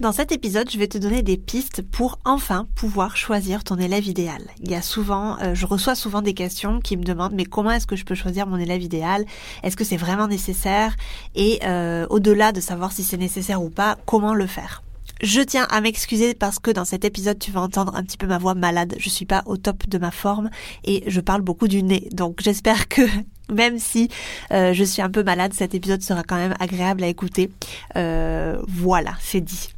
Dans cet épisode, je vais te donner des pistes pour enfin pouvoir choisir ton élève idéal. Il y a souvent, euh, je reçois souvent des questions qui me demandent mais comment est-ce que je peux choisir mon élève idéal? Est-ce que c'est vraiment nécessaire? Et euh, au-delà de savoir si c'est nécessaire ou pas, comment le faire? Je tiens à m'excuser parce que dans cet épisode, tu vas entendre un petit peu ma voix malade. Je suis pas au top de ma forme et je parle beaucoup du nez. Donc j'espère que même si euh, je suis un peu malade, cet épisode sera quand même agréable à écouter. voilà, c'est dit.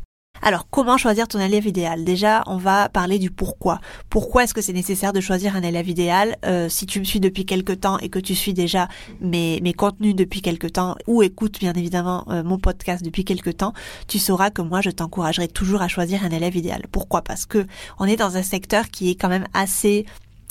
Alors, comment choisir ton élève idéal? Déjà, on va parler du pourquoi. Pourquoi est-ce que c'est nécessaire de choisir un élève idéal? Euh, Si tu me suis depuis quelque temps et que tu suis déjà mes, mes contenus depuis quelque temps ou écoutes bien évidemment euh, mon podcast depuis quelque temps, tu sauras que moi, je t'encouragerai toujours à choisir un élève idéal. Pourquoi? Parce que on est dans un secteur qui est quand même assez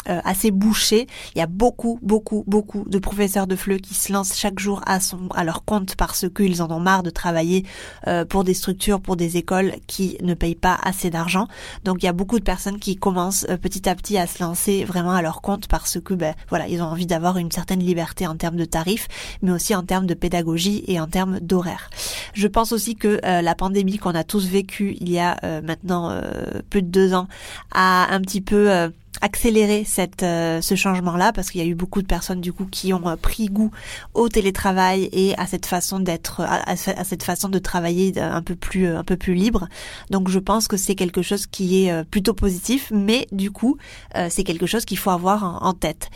euh, assez bouché. Il y a beaucoup, beaucoup, beaucoup de professeurs de FLE qui se lancent chaque jour à son à leur compte parce qu'ils en ont marre de travailler euh, pour des structures, pour des écoles qui ne payent pas assez d'argent. Donc il y a beaucoup de personnes qui commencent euh, petit à petit à se lancer vraiment à leur compte parce que ben voilà ils ont envie d'avoir une certaine liberté en termes de tarifs, mais aussi en termes de pédagogie et en termes d'horaire. Je pense aussi que la pandémie qu'on a tous vécue il y a maintenant plus de deux ans a un petit peu accélérer cette euh, ce changement là parce qu'il y a eu beaucoup de personnes du coup qui ont euh, pris goût au télétravail et à cette façon d'être à, cette façon de travailler un peu plus euh, un peu plus libre. Donc je pense que c'est quelque chose qui est plutôt positif mais du coup c'est quelque chose qu'il faut avoir en, en tête.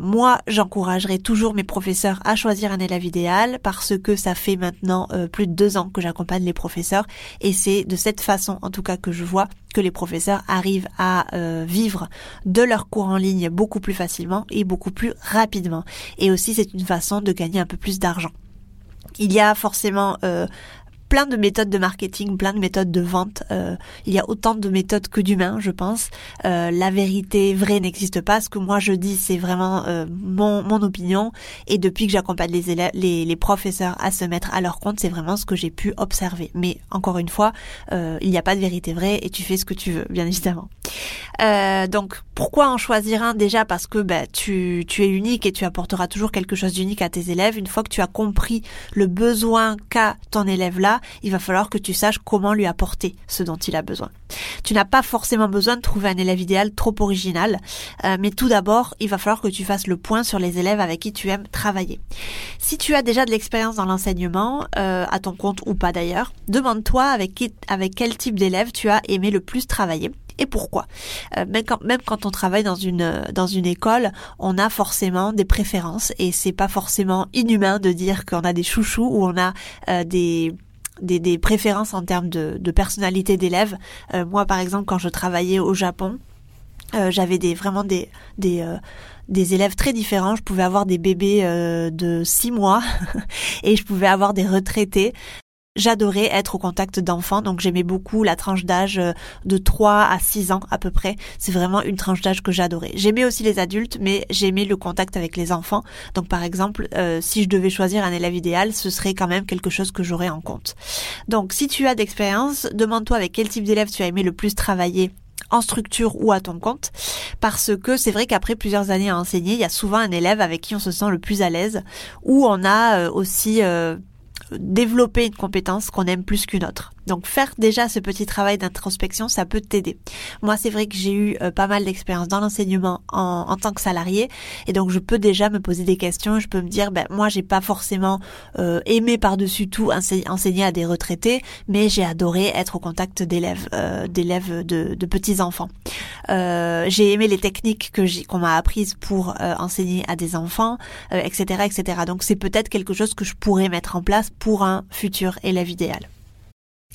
Moi j'encouragerai toujours mes professeurs à choisir un élève idéal parce que ça fait maintenant plus de deux ans que j'accompagne les professeurs et c'est de cette façon en tout cas que je vois que les professeurs arrivent à vivre de leurs cours en ligne beaucoup plus facilement et beaucoup plus rapidement. Et aussi c'est une façon de gagner un peu plus d'argent. Il y a forcément euh, plein de méthodes de marketing, plein de méthodes de vente. Euh, il y a autant de méthodes que d'humains, je pense. Euh, la vérité vraie n'existe pas. Ce que moi je dis, c'est vraiment euh, mon, mon opinion. Et depuis que j'accompagne les élèves, les, les, professeurs à se mettre à leur compte, c'est vraiment ce que j'ai pu observer. Mais encore une fois, il n'y a pas de vérité vraie et tu fais ce que tu veux, bien évidemment. donc pourquoi en choisir un déjà? Parce que bah, tu, tu es unique et tu apporteras toujours quelque chose d'unique à tes élèves. Une fois que tu as compris le besoin qu'a ton élève là, il va falloir que tu saches comment lui apporter ce dont il a besoin. Tu n'as pas forcément besoin de trouver un élève idéal trop original, euh, mais tout d'abord, il va falloir que tu fasses le point sur les élèves avec qui tu aimes travailler. Si tu as déjà de l'expérience dans l'enseignement, euh, à ton compte ou pas d'ailleurs, demande-toi avec, avec quel type d'élève tu as aimé le plus travailler et pourquoi. Euh, même, quand, même quand on travaille dans une dans une école, on a forcément des préférences et c'est pas forcément inhumain de dire qu'on a des chouchous ou on a des des, des préférences en termes de, de personnalité d'élèves. Euh, moi, par exemple, quand je travaillais au Japon, euh, j'avais des vraiment des des euh, des élèves très différents. Je pouvais avoir des bébés de 6 mois et je pouvais avoir des retraités j'adorais être au contact d'enfants, donc j'aimais beaucoup la tranche d'âge euh, de 3 à 6 ans à peu près. C'est vraiment une tranche d'âge que j'adorais. J'aimais aussi les adultes, mais j'aimais le contact avec les enfants. Donc par exemple, euh, si je devais choisir un élève idéal, ce serait quand même quelque chose que j'aurais en compte. Donc si tu as d'expérience, demande-toi avec quel type d'élève tu as aimé le plus travailler en structure ou à ton compte parce que c'est vrai qu'après plusieurs années à enseigner, il y a souvent un élève avec qui on se sent le plus à l'aise ou on a euh, aussi développer une compétence qu'on aime plus qu'une autre. Donc faire déjà ce petit travail d'introspection, ça peut t'aider. Moi, c'est vrai que j'ai eu euh, pas mal d'expérience dans l'enseignement en, en, tant que salarié, et donc je peux déjà me poser des questions. Je peux me dire, ben moi, j'ai pas forcément euh, aimé par-dessus tout enseigner à des retraités, mais j'ai adoré être au contact d'élèves, euh, d'élèves de, de, petits enfants. j'ai aimé les techniques que qu'on m'a apprises pour enseigner à des enfants, etc., etc. Donc c'est peut-être quelque chose que je pourrais mettre en place pour un futur élève idéal.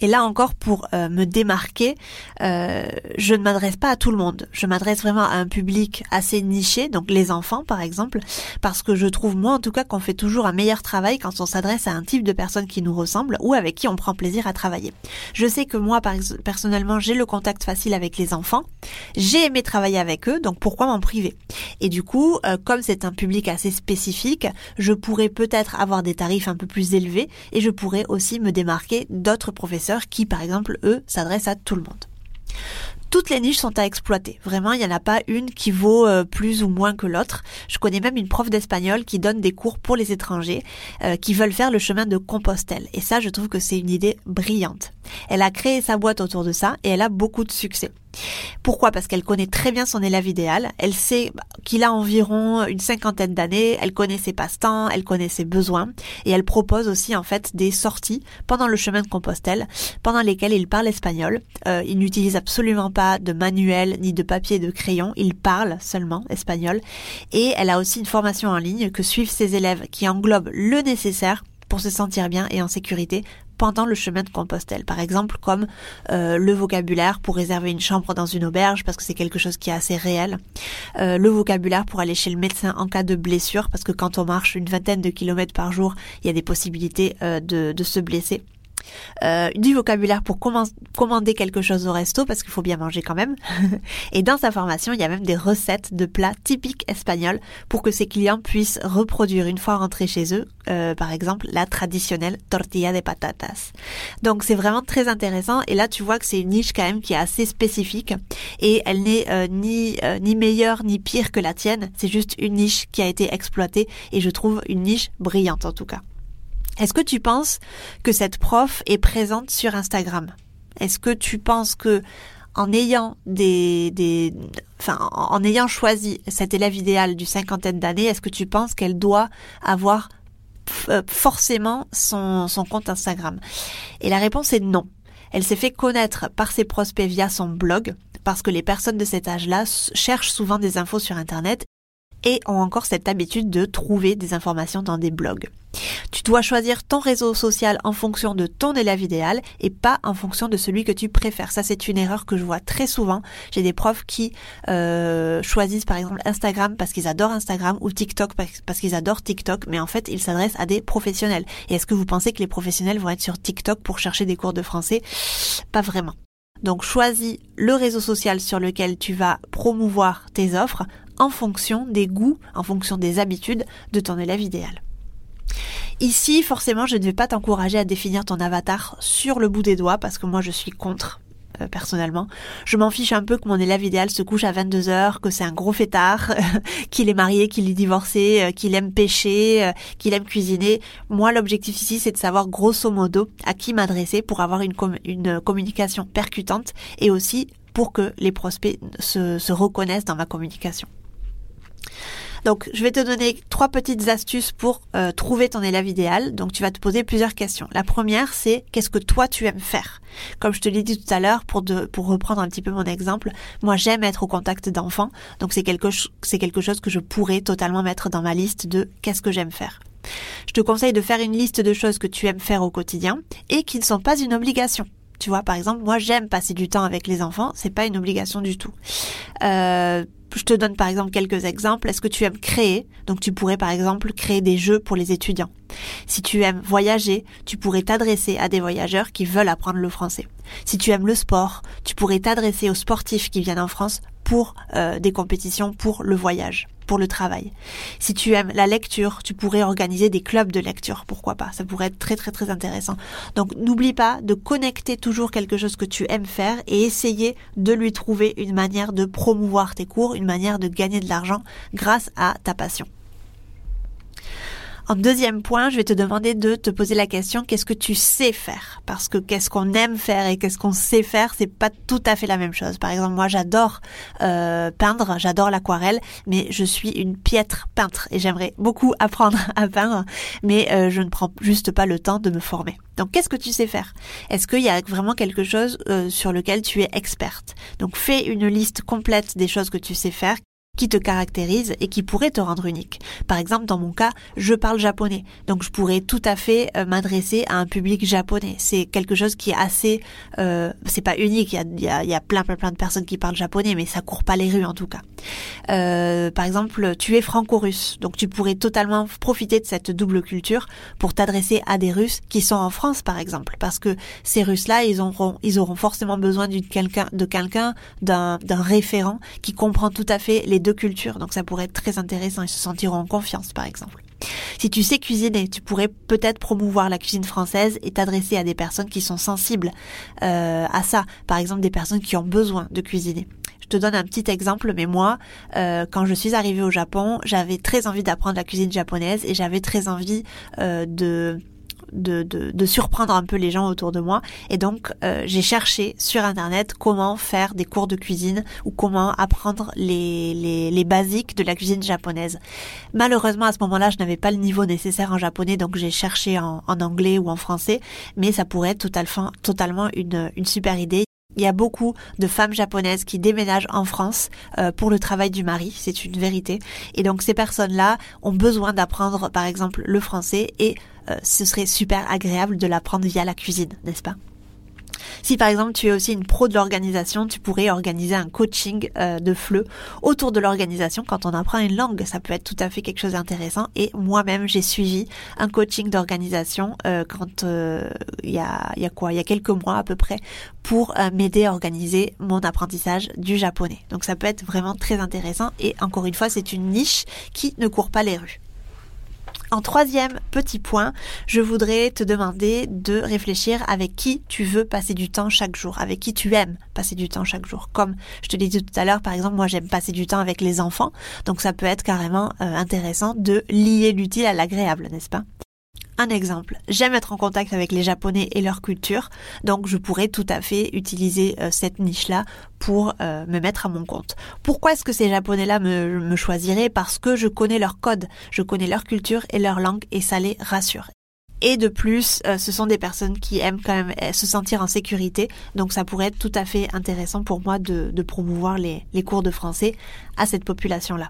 Et là encore, pour euh, me démarquer, euh, je ne m'adresse pas à tout le monde. Je m'adresse vraiment à un public assez niché, donc les enfants par exemple, parce que je trouve moi en tout cas qu'on fait toujours un meilleur travail quand on s'adresse à un type de personne qui nous ressemble ou avec qui on prend plaisir à travailler. Je sais que moi personnellement j'ai le contact facile avec les enfants, j'ai aimé travailler avec eux, donc pourquoi m'en priver? Et du coup, euh, comme c'est un public assez spécifique, je pourrais peut-être avoir des tarifs un peu plus élevés et je pourrais aussi me démarquer d'autres professeurs qui, par exemple, eux, s'adressent à tout le monde. Toutes les niches sont à exploiter. Vraiment, il n'y en a pas une qui vaut euh, plus ou moins que l'autre. Je connais même une prof d'espagnol qui donne des cours pour les étrangers euh, qui veulent faire le chemin de Compostelle. Et ça, je trouve que c'est une idée brillante. Elle a créé sa boîte autour de ça et elle a beaucoup de succès. Pourquoi? Parce qu'elle connaît très bien son élève idéal, elle sait qu'il a environ une cinquantaine d'années, elle connaît ses passe-temps, elle connaît ses besoins, et elle propose aussi en fait des sorties pendant le chemin de Compostelle, pendant lesquelles il parle espagnol. Euh, il n'utilise absolument pas de manuel ni de papier de crayon, il parle seulement espagnol, et elle a aussi une formation en ligne que suivent ses élèves qui englobe le nécessaire pour se sentir bien et en sécurité pendant le chemin de Compostelle. Par exemple, comme euh, le vocabulaire pour réserver une chambre dans une auberge, parce que c'est quelque chose qui est assez réel. Euh, le vocabulaire pour aller chez le médecin en cas de blessure, parce que quand on marche une vingtaine de kilomètres par jour, il y a des possibilités euh, de, de se blesser euh, du vocabulaire pour commander quelque chose au resto parce qu'il faut bien manger quand même. et dans sa formation, il y a même des recettes de plats typiques espagnols pour que ses clients puissent reproduire une fois rentrés chez eux, euh, par exemple la traditionnelle tortilla de patatas. Donc c'est vraiment très intéressant et là tu vois que c'est une niche quand même qui est assez spécifique et elle n'est euh, ni euh, ni meilleure ni pire que la tienne, c'est juste une niche qui a été exploitée et je trouve une niche brillante en tout cas. Est-ce que tu penses que cette prof est présente sur Instagram? Est-ce que tu penses que en ayant choisi cet élève idéal du cinquantaine d'années, est-ce que tu penses qu'elle doit avoir euh, forcément son, son compte Instagram? Et la réponse est non. Elle s'est fait connaître par ses prospects via son blog, parce que les personnes de cet âge-là cherchent souvent des infos sur Internet et ont encore cette habitude de trouver des informations dans des blogs. Tu dois choisir ton réseau social en fonction de ton élève idéal et pas en fonction de celui que tu préfères. Ça, c'est une erreur que je vois très souvent. J'ai des profs qui euh, choisissent par exemple Instagram parce qu'ils adorent Instagram ou TikTok parce qu'ils adorent TikTok, mais en fait, ils s'adressent à des professionnels. Et est-ce que vous pensez que les professionnels vont être sur TikTok pour chercher des cours de français? Pas vraiment. Donc choisis le réseau social sur lequel tu vas promouvoir tes offres en fonction des goûts, en fonction des habitudes de ton élève idéal. Ici, forcément, je ne vais pas t'encourager à définir ton avatar sur le bout des doigts parce que moi je suis contre euh, personnellement. Je m'en fiche un peu que mon élève idéal se couche à 22 heures, que c'est un gros fêtard, qu'il est marié, qu'il est divorcé, euh, qu'il aime pêcher, euh, qu'il aime cuisiner. Moi, l'objectif ici, c'est de savoir grosso modo à qui m'adresser pour avoir une, une communication percutante et aussi pour que les prospects se reconnaissent dans ma communication. Donc, je vais te donner trois petites astuces pour euh, trouver ton élève idéal. Donc, tu vas te poser plusieurs questions. La première, c'est qu'est-ce que toi tu aimes faire? Comme je te l'ai dit tout à l'heure, pour, pour reprendre un petit peu mon exemple, moi j'aime être au contact d'enfants. Donc, c'est quelque, c'est quelque chose que je pourrais totalement mettre dans ma liste de qu'est-ce que j'aime faire? Je te conseille de faire une liste de choses que tu aimes faire au quotidien et qui ne sont pas une obligation. Tu vois, par exemple, moi j'aime passer du temps avec les enfants, c'est pas une obligation du tout. Euh, je te donne par exemple quelques exemples. Est-ce que tu aimes créer? Donc tu pourrais par exemple créer des jeux pour les étudiants. Si tu aimes voyager, tu pourrais t'adresser à des voyageurs qui veulent apprendre le français. Si tu aimes le sport, tu pourrais t'adresser aux sportifs qui viennent en France pour euh, des compétitions pour le voyage pour le travail. Si tu aimes la lecture, tu pourrais organiser des clubs de lecture, pourquoi pas Ça pourrait être très très très intéressant. Donc n'oublie pas de connecter toujours quelque chose que tu aimes faire et essayer de lui trouver une manière de promouvoir tes cours, une manière de gagner de l'argent grâce à ta passion. En deuxième point, je vais te demander de te poser la question qu'est-ce que tu sais faire? Parce que qu'est-ce qu'on aime faire et qu'est-ce qu'on sait faire, c'est pas tout à fait la même chose. Par exemple, moi, j'adore euh, peindre, j'adore l'aquarelle, mais je suis une piètre peintre et j'aimerais beaucoup apprendre à peindre, mais euh, je ne prends juste pas le temps de me former. Donc, qu'est-ce que tu sais faire? Est-ce qu'il y a vraiment quelque chose euh, sur lequel tu es experte? Donc, fais une liste complète des choses que tu sais faire qui te caractérise et qui pourrait te rendre unique. Par exemple, dans mon cas, je parle japonais, donc je pourrais tout à fait euh, m'adresser à un public japonais. C'est quelque chose qui est assez, euh, c'est pas unique. Il y a, y a, plein, plein, plein de personnes qui parlent japonais, mais ça court pas les rues en tout cas. Euh, par exemple, tu es franco-russe, donc tu pourrais totalement profiter de cette double culture pour t'adresser à des Russes qui sont en France, par exemple, parce que ces Russes-là, ils auront, ils auront forcément besoin de quelqu'un, de quelqu'un, d'un référent qui comprend tout à fait les deux cultures. Donc ça pourrait être très intéressant. Ils se sentiront en confiance, par exemple. Si tu sais cuisiner, tu pourrais peut-être promouvoir la cuisine française et t'adresser à des personnes qui sont sensibles euh, à ça. Par exemple, des personnes qui ont besoin de cuisiner. Je te donne un petit exemple, mais moi, euh, quand je suis arrivée au Japon, j'avais très envie d'apprendre la cuisine japonaise et j'avais très envie euh, de de, de, surprendre un peu les gens autour de moi. Et donc, euh, j'ai cherché sur Internet comment faire des cours de cuisine ou comment apprendre les, les, les basiques de la cuisine japonaise. Malheureusement, à ce moment-là, je n'avais pas le niveau nécessaire en japonais, donc j'ai cherché en, en, anglais ou en français, mais ça pourrait être totalement, totalement une, une super idée. Il y a beaucoup de femmes japonaises qui déménagent en France euh, pour le travail du mari, c'est une vérité. Et donc ces personnes-là ont besoin d'apprendre par exemple le français et euh, ce serait super agréable de l'apprendre via la cuisine, n'est-ce pas? Si par exemple tu es aussi une pro de l'organisation, tu pourrais organiser un coaching euh, de FLE autour de l'organisation quand on apprend une langue. Ça peut être tout à fait quelque chose d'intéressant. Et moi-même, j'ai suivi un coaching d'organisation euh, quand euh, il y, a, quoi? Il y a quelques mois à peu près pour m'aider à organiser mon apprentissage du japonais. Donc ça peut être vraiment très intéressant. Et encore une fois, c'est une niche qui ne court pas les rues. En troisième petit point, je voudrais te demander de réfléchir avec qui tu veux passer du temps chaque jour, avec qui tu aimes passer du temps chaque jour. Comme je te l'ai dit tout à l'heure, par exemple, moi j'aime passer du temps avec les enfants, donc ça peut être carrément euh, intéressant de lier l'utile à l'agréable, n'est-ce pas? Un exemple, j'aime être en contact avec les Japonais et leur culture, donc je pourrais tout à fait utiliser euh, cette niche-là pour euh, me mettre à mon compte. Pourquoi est-ce que ces Japonais-là me, me choisiraient? Parce que je connais leur code, je connais leur culture et leur langue et ça les rassure. Et de plus, euh, ce sont des personnes qui aiment quand même se sentir en sécurité. Donc ça pourrait être tout à fait intéressant pour moi de, promouvoir les, les cours de français à cette population-là.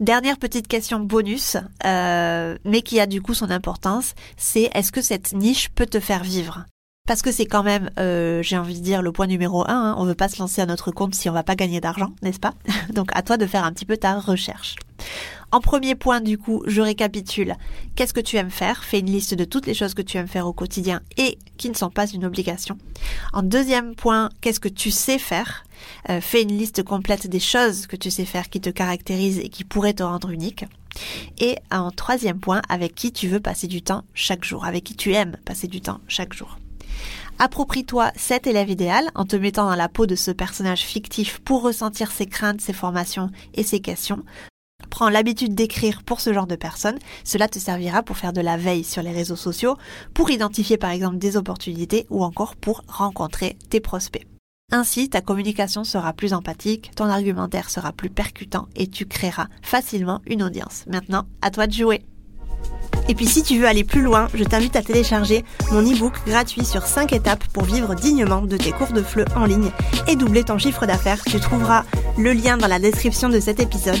Dernière petite question bonus, euh, mais qui a du coup son importance, c'est est-ce que cette niche peut te faire vivre? Parce que c'est quand même, euh, j'ai envie de dire, le point numéro un. Hein. On ne veut pas se lancer à notre compte si on va pas gagner d'argent, n'est-ce pas? Donc à toi de faire un petit peu ta recherche. En premier point, du coup, je récapitule. Qu'est-ce que tu aimes faire? Fais une liste de toutes les choses que tu aimes faire au quotidien et qui ne sont pas une obligation. En deuxième point, qu'est-ce que tu sais faire? Euh, Fais une liste complète des choses que tu sais faire qui te caractérisent et qui pourraient te rendre unique. Et en troisième point, avec qui tu veux passer du temps chaque jour, avec qui tu aimes passer du temps chaque jour? Approprie-toi cet élève idéal en te mettant dans la peau de ce personnage fictif pour ressentir ses craintes, ses formations et ses questions. Prends l'habitude d'écrire pour ce genre de personnes. Cela te servira pour faire de la veille sur les réseaux sociaux, pour identifier par exemple des opportunités ou encore pour rencontrer tes prospects. Ainsi, ta communication sera plus empathique, ton argumentaire sera plus percutant et tu créeras facilement une audience. Maintenant, à toi de jouer. Et puis si tu veux aller plus loin, je t'invite à télécharger mon e-book gratuit sur 5 étapes pour vivre dignement de tes cours de FLE en ligne et doubler ton chiffre d'affaires. Tu trouveras le lien dans la description de cet épisode.